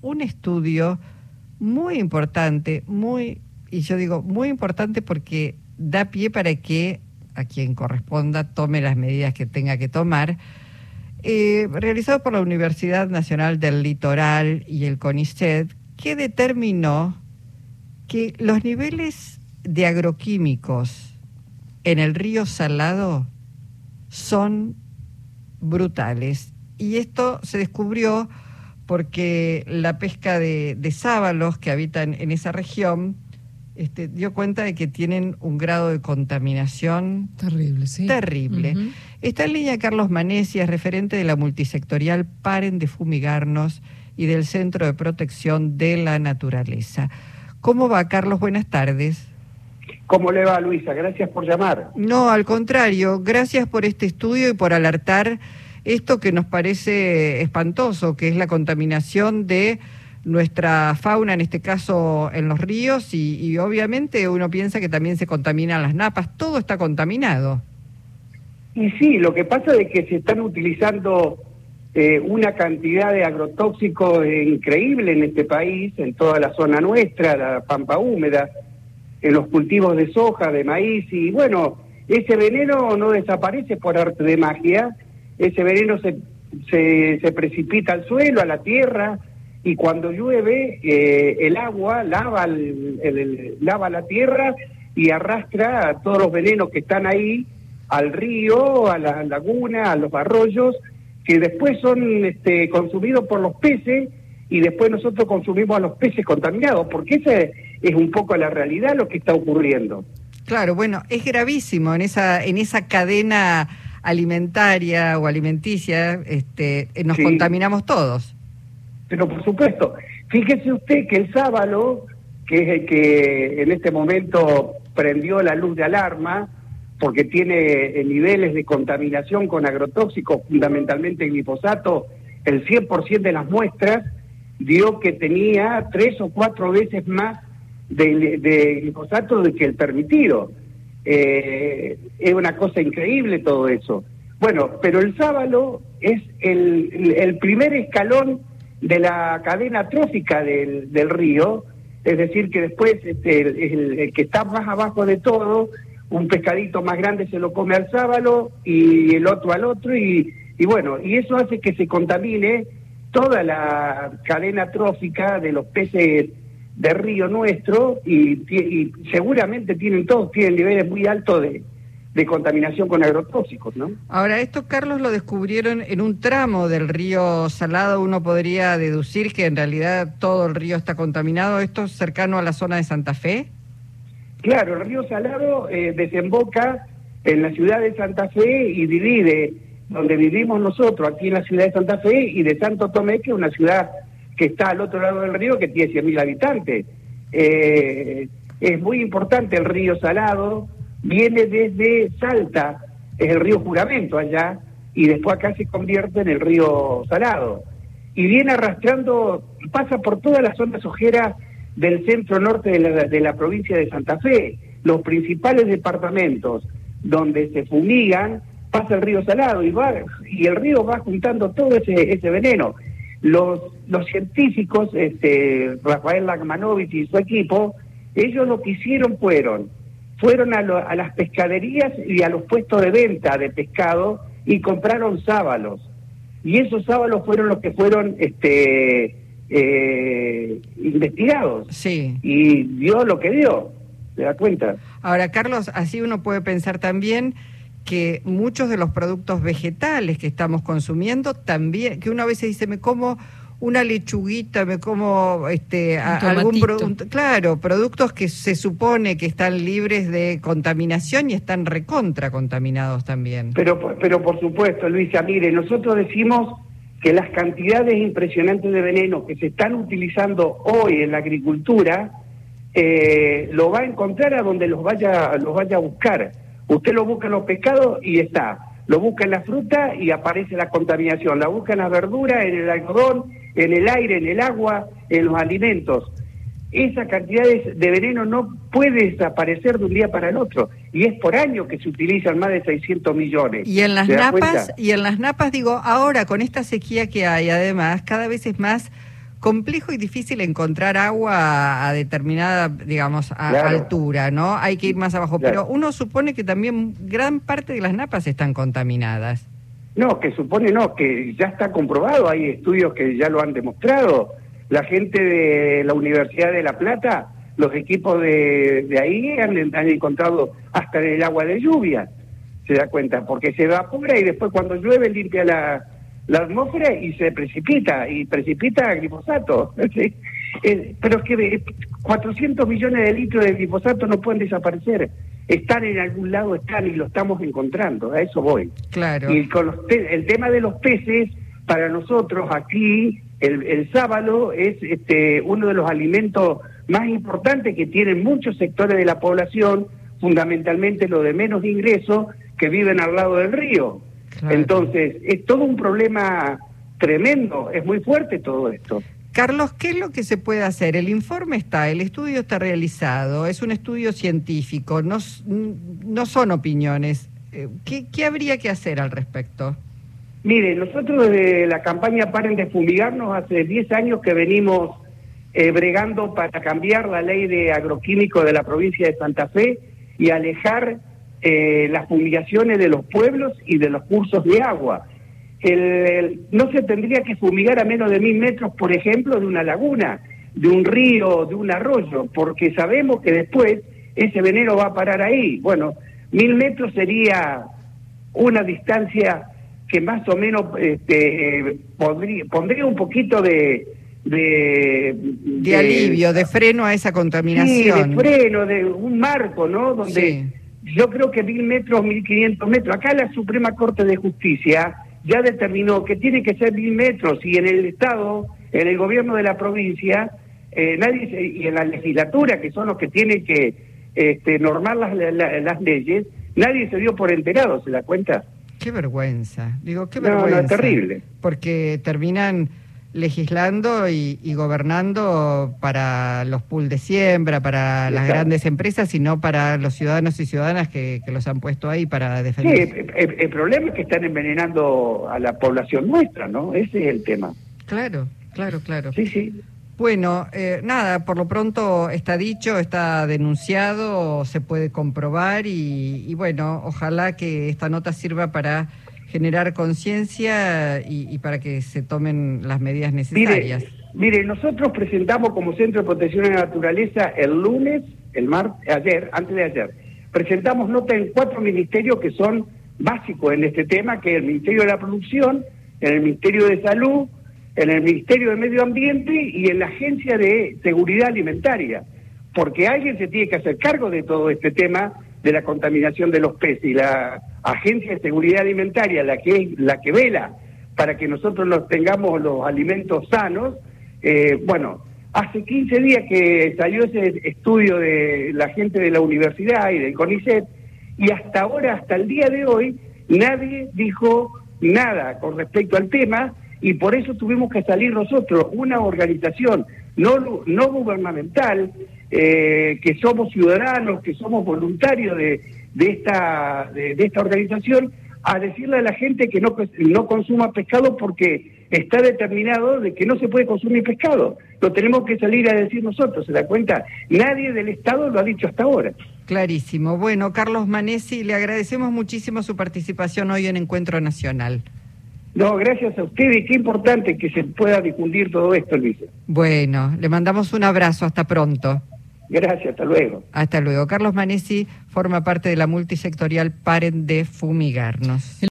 un estudio muy importante, muy, y yo digo muy importante porque da pie para que a quien corresponda tome las medidas que tenga que tomar, eh, realizado por la Universidad Nacional del Litoral y el CONICET, que determinó que los niveles de agroquímicos en el río Salado son brutales. Y esto se descubrió porque la pesca de, sábalos que habitan en esa región este, dio cuenta de que tienen un grado de contaminación terrible. ¿sí? terrible. Está en línea Carlos Manesia, referente de la multisectorial Paren de Fumigarnos y del Centro de Protección de la Naturaleza. ¿Cómo va, Carlos? Buenas tardes. ¿Cómo le va, Luisa? Gracias por llamar. No, al contrario, gracias por este estudio y por alertar esto que nos parece espantoso, que es la contaminación de nuestra fauna, en este caso en los ríos, y, obviamente uno piensa que también se contaminan las napas, todo está contaminado. Y sí, lo que pasa es que se están utilizando eh, una cantidad de agrotóxicos increíble en este país, en toda la zona nuestra, la pampa húmeda, en los cultivos de soja, de maíz, y bueno, ese veneno no desaparece por arte de magia, ese veneno se, se, precipita al suelo, a la tierra, y cuando llueve eh, el agua lava, el, lava la tierra y arrastra a todos los venenos que están ahí al río, a la laguna, a los arroyos, que después son este, consumidos por los peces y después nosotros consumimos a los peces contaminados, porque esa es un poco la realidad lo que está ocurriendo. Claro, bueno, es gravísimo en esa en esa cadena alimentaria o alimenticia, este, nos contaminamos todos. Pero por supuesto, fíjese usted que el sábado, que es el que en este momento prendió la luz de alarma, porque tiene eh, niveles de contaminación con agrotóxicos, fundamentalmente glifosato, el 100% de las muestras dio que tenía tres o cuatro veces más de, de glifosato de que el permitido. Eh, es una cosa increíble todo eso. Bueno, pero el sábalo es el, primer escalón de la cadena trófica del, río, es decir, que después este, el, que está más abajo de todo, un pescadito más grande se lo come al sábalo y el otro al otro, y, y bueno, y eso hace que se contamine toda la cadena trófica de los peces de río nuestro y, seguramente tienen todos tienen niveles muy altos de, de, contaminación con agrotóxicos, ¿no? Ahora, esto, Carlos, lo descubrieron en un tramo del río Salado. Uno podría deducir que en realidad todo el río está contaminado. ¿Esto es cercano a la zona de Santa Fe? Claro, el río Salado eh, desemboca en la ciudad de Santa Fe y divide donde vivimos nosotros, aquí en la ciudad de Santa Fe, y de Santo Tomé, que es una ciudad que está al otro lado del río, que tiene 100.000 habitantes. Eh, es muy importante el río Salado, viene desde Salta, es el río Juramento allá, y después acá se convierte en el río Salado. Y viene arrastrando, pasa por todas las zonas ojeras del centro norte de la, de la provincia de Santa Fe. Los principales departamentos donde se fumigan, pasa el río Salado y, va, y el río va juntando todo ese, ese veneno. Los, los científicos, este, Rafael Lagmanovich y su equipo, ellos lo que hicieron fueron, fueron a, a las pescaderías y a los puestos de venta de pescado y compraron sábalos. Y esos sábalos fueron los que fueron este, eh, investigados. Sí. Y dio lo que dio, ¿se da cuenta? Ahora, Carlos, así uno puede pensar también que muchos de los productos vegetales que estamos consumiendo también, que una vez se dice, me como una lechuguita, me como este algún producto, claro, productos que se supone que están libres de contaminación y están recontra contaminados también. Pero pero por supuesto, Luisa, mire, nosotros decimos que las cantidades impresionantes de veneno que se están utilizando hoy en la agricultura eh, lo va a encontrar a donde los vaya los vaya a buscar Usted lo busca en los pescados y está. Lo busca en la fruta y aparece la contaminación. La busca en la verdura, en el algodón, en el aire, en el agua, en los alimentos. Esa cantidad de veneno no puede desaparecer de un día para el otro. Y es por año que se utilizan más de 600 millones. Y en las napas, y en las napas digo, ahora con esta sequía que hay, además, cada vez es más complejo y difícil encontrar agua a determinada, digamos, a altura, ¿no? Hay que ir más abajo, pero uno supone que también gran parte de las napas están contaminadas. No, que supone no, que ya está comprobado, hay estudios que ya lo han demostrado. La gente de la Universidad de La Plata, los equipos de, de ahí han, han encontrado hasta el agua de lluvia, se da cuenta, porque se evapora y después cuando llueve limpia la, la atmósfera y se precipita, y precipita glifosato. Eh, pero es que 400 millones de litros de glifosato no pueden desaparecer. Están en algún lado, están y lo estamos encontrando, a eso voy. Claro. Y con el tema de los peces, para nosotros aquí, el, el sábalo es este, uno de los alimentos más importantes que tienen muchos sectores de la población, fundamentalmente los de menos ingresos, que viven al lado del río. Entonces, es todo un problema tremendo, es muy fuerte todo esto. Carlos, ¿qué es lo que se puede hacer? El informe está, el estudio está realizado, es un estudio científico, no, no son opiniones. Eh, ¿Qué, ¿Qué habría que hacer al respecto? Mire, nosotros desde la campaña Paren de Fumigarnos hace 10 años que venimos eh, bregando para cambiar la ley de agroquímico de la provincia de Santa Fe y alejar eh, las fumigaciones de los pueblos y de los cursos de agua. no se tendría que fumigar a menos de mil metros, por ejemplo, de una laguna, de un río, de un arroyo, porque sabemos que después ese veneno va a parar ahí. Bueno, mil metros sería una distancia que más o menos este, pondría, un poquito de, de, de, alivio, de freno a esa contaminación. Sí, de freno, de un marco, ¿no? Donde yo creo que mil metros, mil quinientos metros. Acá la Suprema Corte de Justicia ya determinó que tiene que ser mil metros y en el Estado, en el gobierno de la provincia, eh, nadie y en la legislatura, que son los que tienen que este, normar las, las leyes, nadie se dio por enterado, ¿se da cuenta? Qué vergüenza. Digo, qué vergüenza. No, no, terrible. Porque terminan legislando y, gobernando para los pools de siembra, para las grandes empresas y no para los ciudadanos y ciudadanas que, los han puesto ahí para defender. Sí, el, problema es que están envenenando a la población nuestra, ¿no? Ese es el tema. Claro, claro, claro. Sí, sí. Bueno, eh, nada, por lo pronto está dicho, está denunciado, se puede comprobar y, y bueno, ojalá que esta nota sirva para generar conciencia y, para que se tomen las medidas necesarias. Mire, nosotros presentamos como Centro de Protección de la Naturaleza el lunes, el martes, ayer, antes de ayer, presentamos nota en cuatro ministerios que son básicos en este tema, que es el Ministerio de la Producción, en el Ministerio de Salud, en el Ministerio de Medio Ambiente y en la Agencia de Seguridad Alimentaria, porque alguien se tiene que hacer cargo de todo este tema de la contaminación de los peces. Y la Agencia de Seguridad Alimentaria, la que la que vela para que nosotros nos tengamos los alimentos sanos, eh, bueno, hace 15 días que salió ese estudio de la gente de la universidad y del CONICET, y hasta ahora, hasta el día de hoy, nadie dijo nada con respecto al tema, y por eso tuvimos que salir nosotros, una organización no, no gubernamental, eh, que somos ciudadanos, que somos voluntarios de, de, esta, de, esta organización, a decirle a la gente que no, no consuma pescado porque está determinado de que no se puede consumir pescado. Lo tenemos que salir a decir nosotros, ¿se da cuenta? Nadie del Estado lo ha dicho hasta ahora. Clarísimo. Bueno, Carlos Manesi, le agradecemos muchísimo su participación hoy en Encuentro Nacional. No, gracias a ustedes. Qué importante que se pueda difundir todo esto, Luisa. Bueno, le mandamos un abrazo. Hasta pronto. Gracias, hasta luego. Hasta luego. Carlos Manesi forma parte de la multisectorial Paren de Fumigarnos.